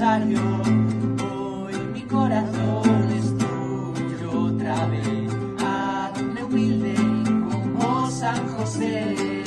Hoy mi corazón es tuyo otra vez. Hazme humilde como San José.